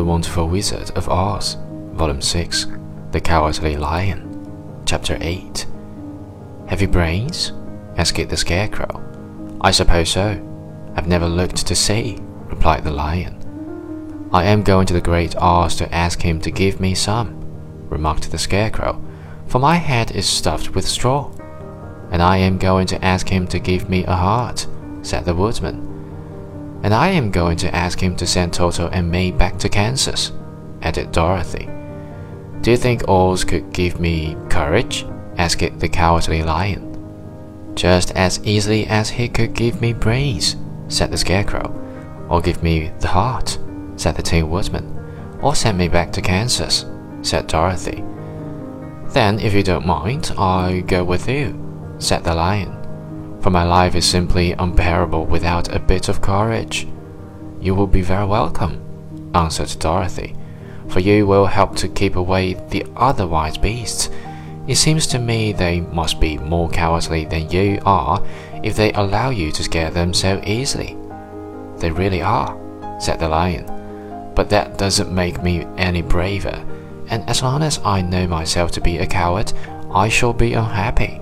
Wonderful Wizard of Oz, Volume 6, The Cowardly Lion, Chapter 8. Have you brains? asked the Scarecrow. I suppose so. I've never looked to see, replied the Lion. I am going to the Great Oz to ask him to give me some, remarked the Scarecrow, for my head is stuffed with straw. And I am going to ask him to give me a heart, said the Woodman. And I am going to ask him to send Toto and me back to Kansas, added Dorothy. Do you think Oz could give me courage? asked the Cowardly Lion. Just as easily as he could give me brains, said the Scarecrow. Or give me the heart, said the Tin Woodman. Or send me back to Kansas, said Dorothy. Then, if you don't mind, I'll go with you, said the Lion for my life is simply unbearable without a bit of courage. You will be very welcome, answered Dorothy, for you will help to keep away the other wild beasts. It seems to me they must be more cowardly than you are if they allow you to scare them so easily. They really are, said the lion, but that doesn't make me any braver, and as long as I know myself to be a coward, I shall be unhappy.